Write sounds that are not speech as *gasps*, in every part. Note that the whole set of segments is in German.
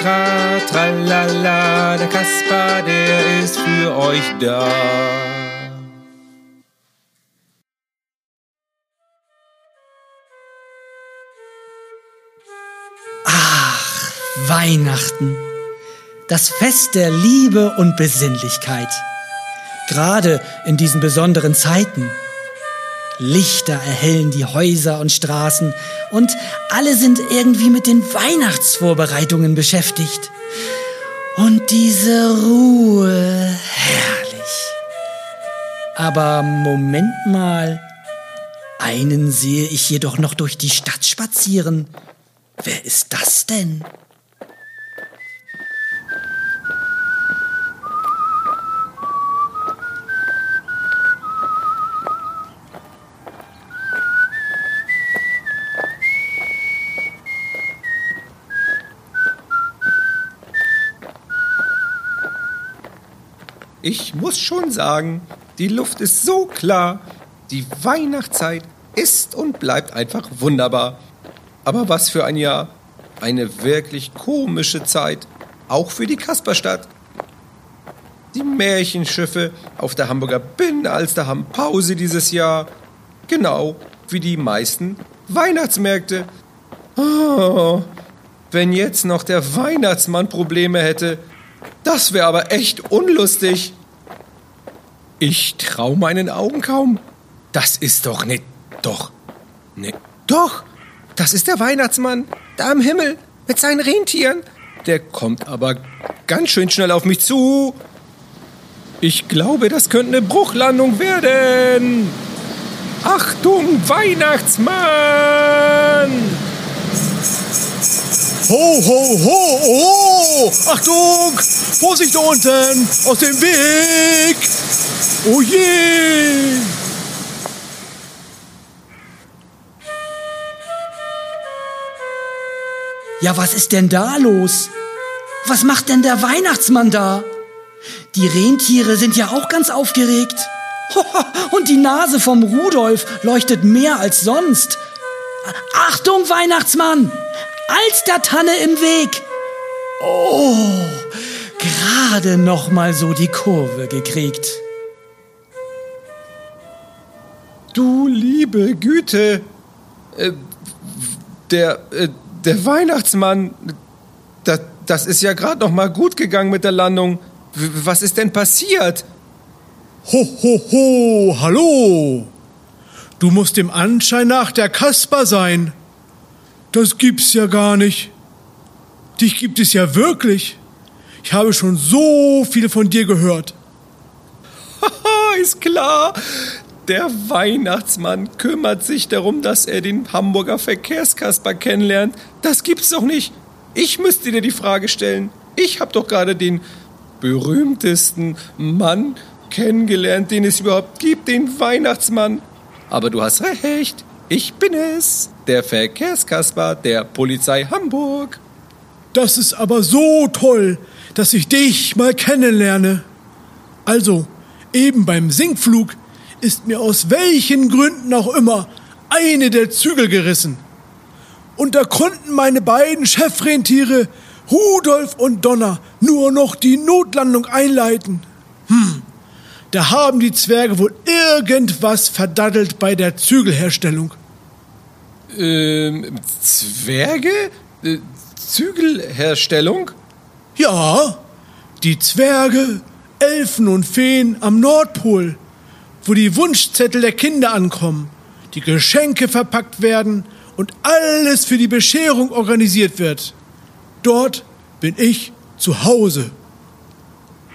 tra, tralala. Der Kasper, der ist für euch da. Weihnachten. Das Fest der Liebe und Besinnlichkeit. Gerade in diesen besonderen Zeiten. Lichter erhellen die Häuser und Straßen und alle sind irgendwie mit den Weihnachtsvorbereitungen beschäftigt. Und diese Ruhe, herrlich. Aber Moment mal, einen sehe ich jedoch noch durch die Stadt spazieren. Wer ist das denn? Ich muss schon sagen, die Luft ist so klar. Die Weihnachtszeit ist und bleibt einfach wunderbar. Aber was für ein Jahr. Eine wirklich komische Zeit. Auch für die Kasperstadt. Die Märchenschiffe auf der Hamburger Binnenalster haben Pause dieses Jahr. Genau wie die meisten Weihnachtsmärkte. Oh, wenn jetzt noch der Weihnachtsmann Probleme hätte, das wäre aber echt unlustig. Ich trau meinen Augen kaum. Das ist doch nicht. Doch. Nee. Doch. Das ist der Weihnachtsmann. Da am Himmel. Mit seinen Rentieren. Der kommt aber ganz schön schnell auf mich zu. Ich glaube, das könnte eine Bruchlandung werden. Achtung, Weihnachtsmann! Ho, ho, ho, ho! Achtung! Vorsicht da unten! Aus dem Weg! Oh je! Ja, was ist denn da los? Was macht denn der Weihnachtsmann da? Die Rentiere sind ja auch ganz aufgeregt. *laughs* Und die Nase vom Rudolf leuchtet mehr als sonst. Achtung, Weihnachtsmann! Alstertanne im Weg! Oh, gerade noch mal so die Kurve gekriegt. Du liebe Güte. Äh, der, äh, der Weihnachtsmann. Das, das ist ja gerade noch mal gut gegangen mit der Landung. Was ist denn passiert? Ho, ho, ho! Hallo! Du musst dem Anschein nach der Kasper sein. Das gibt's ja gar nicht. Dich gibt es ja wirklich. Ich habe schon so viel von dir gehört. Haha, ist klar. Der Weihnachtsmann kümmert sich darum, dass er den Hamburger Verkehrskasper kennenlernt. Das gibt's doch nicht. Ich müsste dir die Frage stellen. Ich habe doch gerade den berühmtesten Mann kennengelernt, den es überhaupt gibt, den Weihnachtsmann. Aber du hast recht. Ich bin es, der Verkehrskasper der Polizei Hamburg. Das ist aber so toll, dass ich dich mal kennenlerne. Also, eben beim Sinkflug ist mir aus welchen Gründen auch immer eine der Zügel gerissen. Und da konnten meine beiden Chefrentiere, Rudolf und Donner, nur noch die Notlandung einleiten. Hm, da haben die Zwerge wohl irgendwas verdaddelt bei der Zügelherstellung. Ähm, Zwerge? Äh, Zügelherstellung? Ja, die Zwerge, Elfen und Feen am Nordpol, wo die Wunschzettel der Kinder ankommen, die Geschenke verpackt werden und alles für die Bescherung organisiert wird. Dort bin ich zu Hause.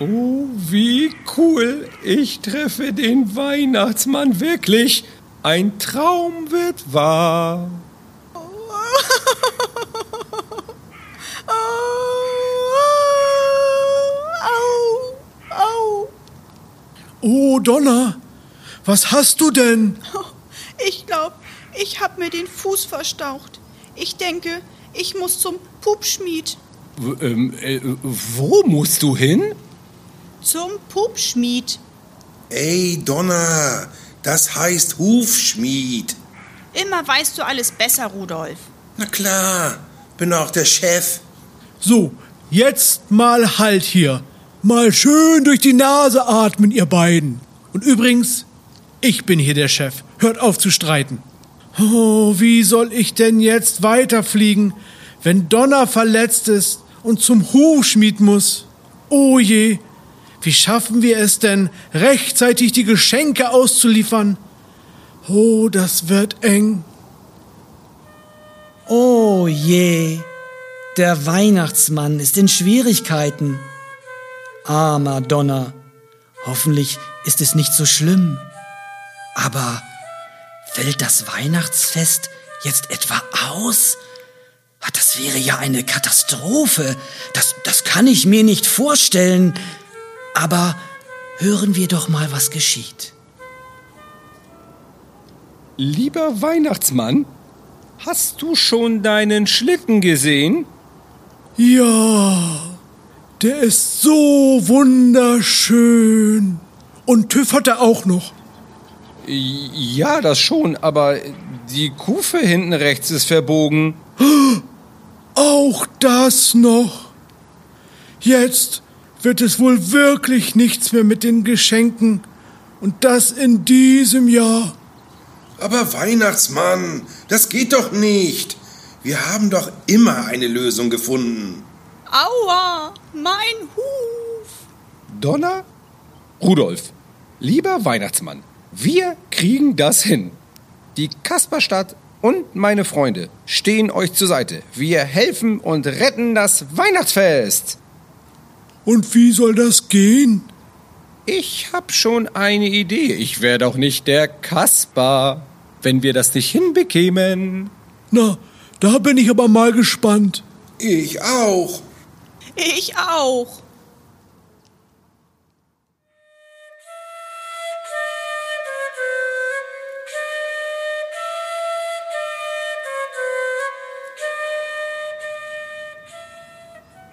Oh, wie cool. Ich treffe den Weihnachtsmann wirklich. Ein Traum wird wahr. *laughs* Au, au. Oh, Donner, was hast du denn? *laughs* Ich glaube, ich habe mir den Fuß verstaucht. Ich denke, ich muss zum Pupschmied. W ähm, äh, wo musst du hin? Zum Pupschmied. Ey, Donner, das heißt Hufschmied. Immer weißt du alles besser, Rudolf. Na klar, bin auch der Chef. So, jetzt mal Halt hier. Mal schön durch die Nase atmen, ihr beiden. Und übrigens, ich bin hier der Chef. Hört auf zu streiten. Oh, wie soll ich denn jetzt weiterfliegen, wenn Donner verletzt ist und zum Hufschmied muss? Oh je, wie schaffen wir es denn, rechtzeitig die Geschenke auszuliefern? Oh, das wird eng. Oh je, der Weihnachtsmann ist in Schwierigkeiten. Armer Donner, hoffentlich ist es nicht so schlimm. Aber fällt das Weihnachtsfest jetzt etwa aus? Ach, Das wäre ja eine Katastrophe. Das, das kann ich mir nicht vorstellen. Aber hören wir doch mal, was geschieht. Lieber Weihnachtsmann, hast du schon deinen Schlitten gesehen? Ja, der ist so wunderschön. Und TÜV hat er auch noch. Ja, das schon, aber die Kufe hinten rechts ist verbogen. *gasps* Auch das noch. Jetzt wird es wohl wirklich nichts mehr mit den Geschenken. Und das in diesem Jahr. Aber Weihnachtsmann, das geht doch nicht. Wir haben doch immer eine Lösung gefunden. Aua, mein Huf. Donner? Rudolf, lieber Weihnachtsmann, wir kriegen das hin. Die Kasperstadt und meine Freunde stehen euch zur Seite. Wir helfen und retten das Weihnachtsfest. Und wie soll das gehen? Ich hab schon eine Idee. Ich wär doch nicht der Kasper, wenn wir das nicht hinbekämen. Na, da bin ich aber mal gespannt. Ich auch. Ich auch.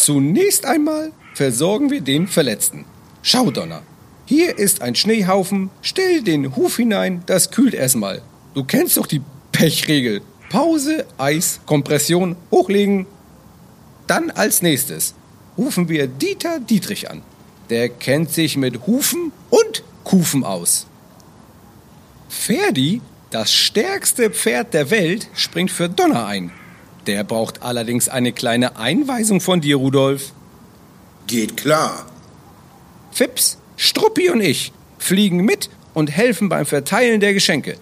Zunächst einmal versorgen wir den Verletzten. Schau, Donner. Hier ist ein Schneehaufen. Stell den Huf hinein, das kühlt erstmal. Du kennst doch die Pechregel. Pause, Eis, Kompression, hochlegen. Dann als nächstes rufen wir Dieter Dietrich an. Der kennt sich mit Hufen und Kufen aus. Ferdi, das stärkste Pferd der Welt, springt für Donner ein. Der braucht allerdings eine kleine Einweisung von dir, Rudolf. Geht klar. Fips, Struppi und ich fliegen mit und helfen beim Verteilen der Geschenke.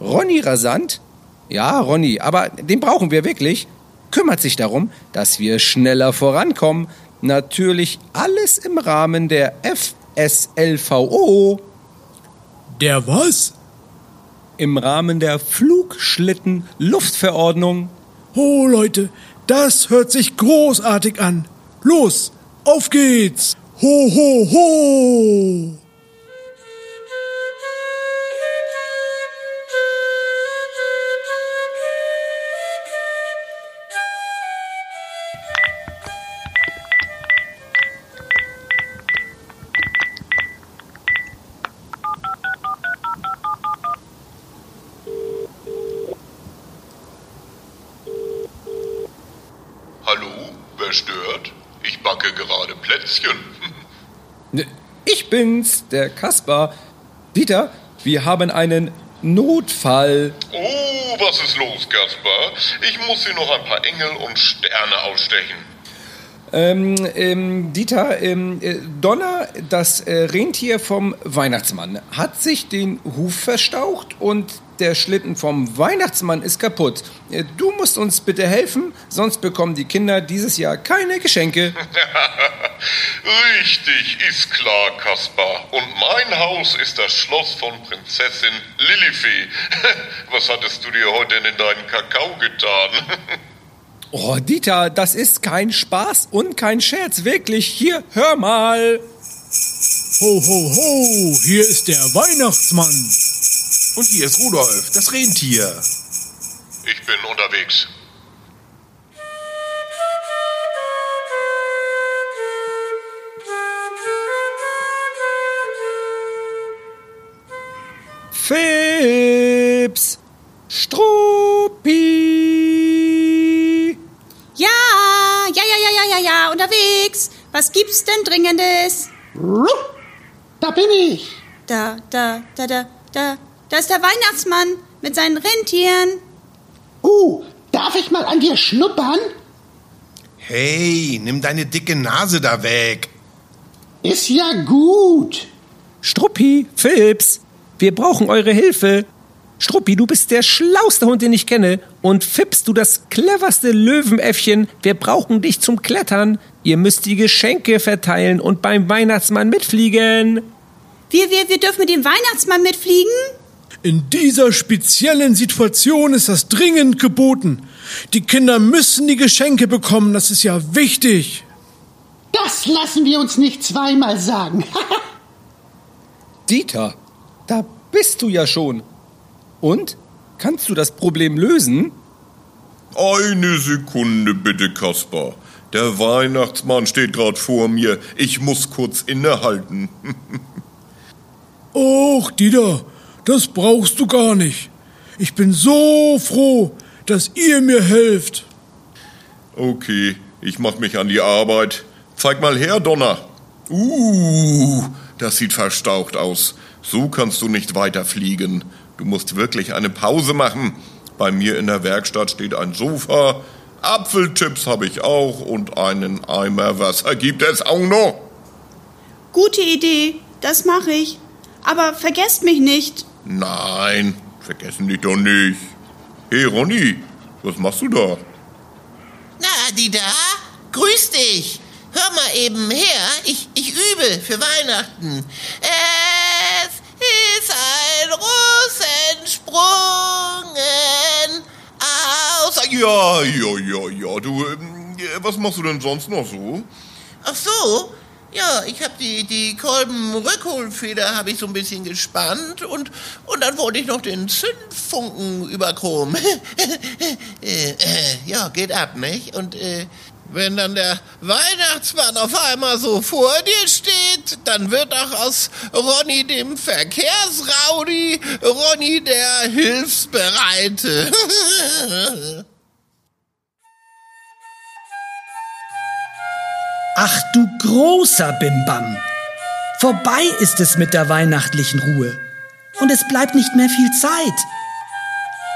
Ronny Rasant, ja, Ronny, aber den brauchen wir wirklich, kümmert sich darum, dass wir schneller vorankommen. Natürlich alles im Rahmen der FSLVO, Der was? im Rahmen der Flugschlitten-Luftverordnung. Oh, Leute, das hört sich großartig an. Los, auf geht's. Ho, ho, ho. Bin's, der Kaspar. Dieter, wir haben einen Notfall. Oh, was ist los, Gaspar? Ich muss hier noch ein paar Engel und Sterne ausstechen. Ähm, ähm, Dieter, ähm, äh, Donner, das äh, Rentier vom Weihnachtsmann, hat sich den Huf verstaucht und der Schlitten vom Weihnachtsmann ist kaputt. Äh, du musst uns bitte helfen, sonst bekommen die Kinder dieses Jahr keine Geschenke. *laughs* Richtig, ist klar, Kaspar. Und mein Haus ist das Schloss von Prinzessin Lilifee. *laughs* Was hattest du dir heute denn in deinen Kakao getan? *laughs* Oh, Dieter, das ist kein Spaß und kein Scherz, wirklich. Hier, hör mal. Ho, ho, ho, hier ist der Weihnachtsmann. Und hier ist Rudolf, das Rentier. Ich bin unterwegs. Fips! Struppi! Ja, ja, ja, ja, ja, ja, ja, unterwegs. Was gibt's denn Dringendes? Da bin ich. Da, da, da, da, da, da ist der Weihnachtsmann mit seinen Rentieren. Uh, darf ich mal an dir schnuppern? Hey, nimm deine dicke Nase da weg. Ist ja gut. Struppi, Fips, wir brauchen eure Hilfe. Struppi, du bist der schlauste Hund, den ich kenne. Und Fips, du das cleverste Löwenäffchen. Wir brauchen dich zum Klettern. Ihr müsst die Geschenke verteilen und beim Weihnachtsmann mitfliegen. Wir, wir, wir dürfen mit dem Weihnachtsmann mitfliegen? In dieser speziellen Situation ist das dringend geboten. Die Kinder müssen die Geschenke bekommen, das ist ja wichtig. Das lassen wir uns nicht zweimal sagen. *laughs* Dieter, da bist du ja schon. Und? Kannst du das Problem lösen? Eine Sekunde bitte, Kaspar. Der Weihnachtsmann steht gerade vor mir. Ich muss kurz innehalten. *laughs* Och, Dieter, das brauchst du gar nicht. Ich bin so froh, dass ihr mir helft. Okay, ich mach mich an die Arbeit. Zeig mal her, Donner. Uh, das sieht verstaucht aus. So kannst du nicht weiterfliegen. Du musst wirklich eine Pause machen. Bei mir in der Werkstatt steht ein Sofa. Apfelchips habe ich auch und einen Eimer Wasser gibt es auch noch. Gute Idee, das mache ich. Aber vergesst mich nicht. Nein, vergessen dich doch nicht. Hey Ronny, was machst du da? Na, Dieter, grüß dich. Hör mal eben her, ich, ich übe für Weihnachten. Es ist ein Russensprungen aus... Ja, ja, ja, ja. Du, ähm, was machst du denn sonst noch so? Ach so, ja, ich habe die, die Kolbenrückholfeder habe ich so ein bisschen gespannt und, und dann wollte ich noch den Zündfunken überchromen. *laughs* äh, äh, ja, geht ab, nicht? Und äh, wenn dann der Weihnachtsmann auf einmal so vor dir steht, dann wird auch aus Ronny dem Verkehrsraudi Ronny der Hilfsbereite. *laughs* Ach du großer Bimbam. Vorbei ist es mit der weihnachtlichen Ruhe. Und es bleibt nicht mehr viel Zeit.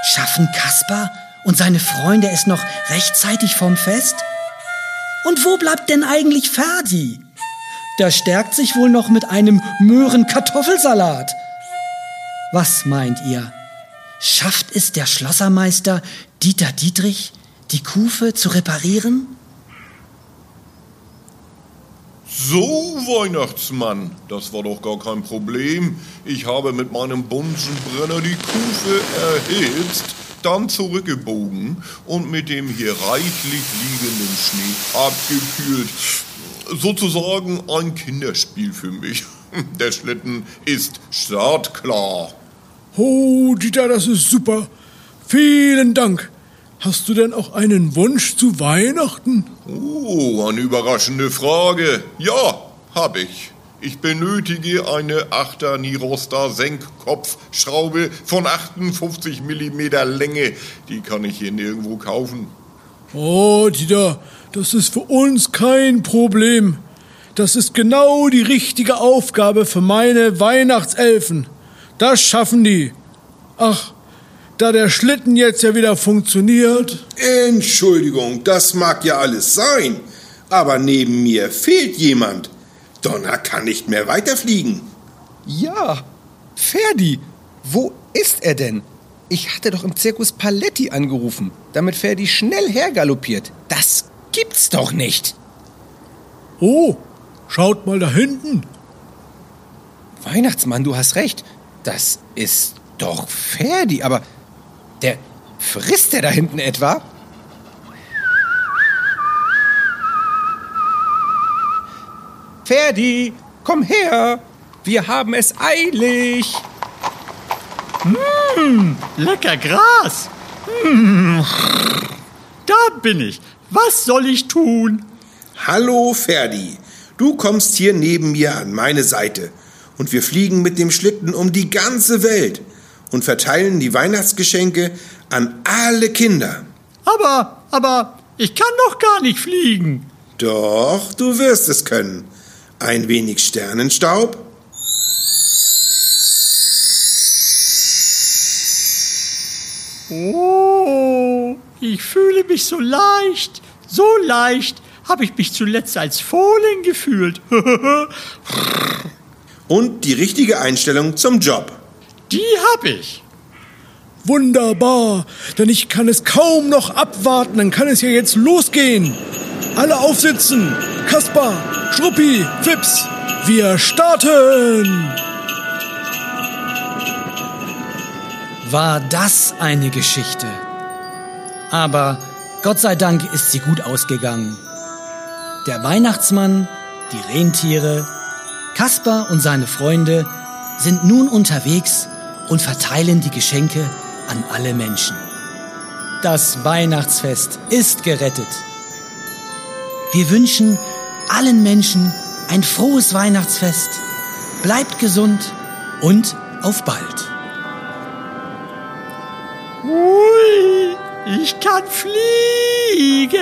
Schaffen Kaspar und seine Freunde es noch rechtzeitig vom Fest? Und wo bleibt denn eigentlich Ferdi? Der stärkt sich wohl noch mit einem Möhren-Kartoffelsalat. Was meint ihr? Schafft es der Schlossermeister Dieter Dietrich, die Kufe zu reparieren? So, Weihnachtsmann, das war doch gar kein Problem. Ich habe mit meinem Bunsenbrenner die Kufe erhitzt, dann zurückgebogen und mit dem hier reichlich liegenden Schnee abgekühlt. Sozusagen ein Kinderspiel für mich. *laughs* Der Schlitten ist startklar. Oh, Dieter, das ist super. Vielen Dank. Hast du denn auch einen Wunsch zu Weihnachten? Oh, eine überraschende Frage. Ja, hab ich. Ich benötige eine 8er Nirosta Senkkopfschraube von 58 mm Länge. Die kann ich hier nirgendwo kaufen. Oh, Dieter, das ist für uns kein Problem. Das ist genau die richtige Aufgabe für meine Weihnachtselfen. Das schaffen die. Ach, da der Schlitten jetzt ja wieder funktioniert. Entschuldigung, das mag ja alles sein. Aber neben mir fehlt jemand. Donner kann nicht mehr weiterfliegen. Ja, Ferdi, wo ist er denn? Ich hatte doch im Zirkus Paletti angerufen, damit Ferdi schnell hergaloppiert. Das gibt's doch nicht. Oh, schaut mal da hinten. Weihnachtsmann, du hast recht. Das ist doch Ferdi, aber der frisst der da hinten etwa? Ferdi, komm her, wir haben es eilig. Lecker Gras. Hm. Da bin ich. Was soll ich tun? Hallo Ferdi, du kommst hier neben mir an meine Seite und wir fliegen mit dem Schlitten um die ganze Welt und verteilen die Weihnachtsgeschenke an alle Kinder. Aber, aber, ich kann doch gar nicht fliegen. Doch, du wirst es können. Ein wenig Sternenstaub, Oh, ich fühle mich so leicht. So leicht habe ich mich zuletzt als Fohlen gefühlt. *laughs* und die richtige Einstellung zum Job. Die habe ich. Wunderbar, denn ich kann es kaum noch abwarten, dann kann es ja jetzt losgehen. Alle aufsitzen. Kaspar, Struppi, Fips, wir starten. War das eine Geschichte? Aber Gott sei Dank ist sie gut ausgegangen. Der Weihnachtsmann, die Rentiere, Kaspar und seine Freunde sind nun unterwegs und verteilen die Geschenke an alle Menschen. Das Weihnachtsfest ist gerettet. Wir wünschen allen Menschen ein frohes Weihnachtsfest. Bleibt gesund und auf bald. Ui, ich kann fliegen.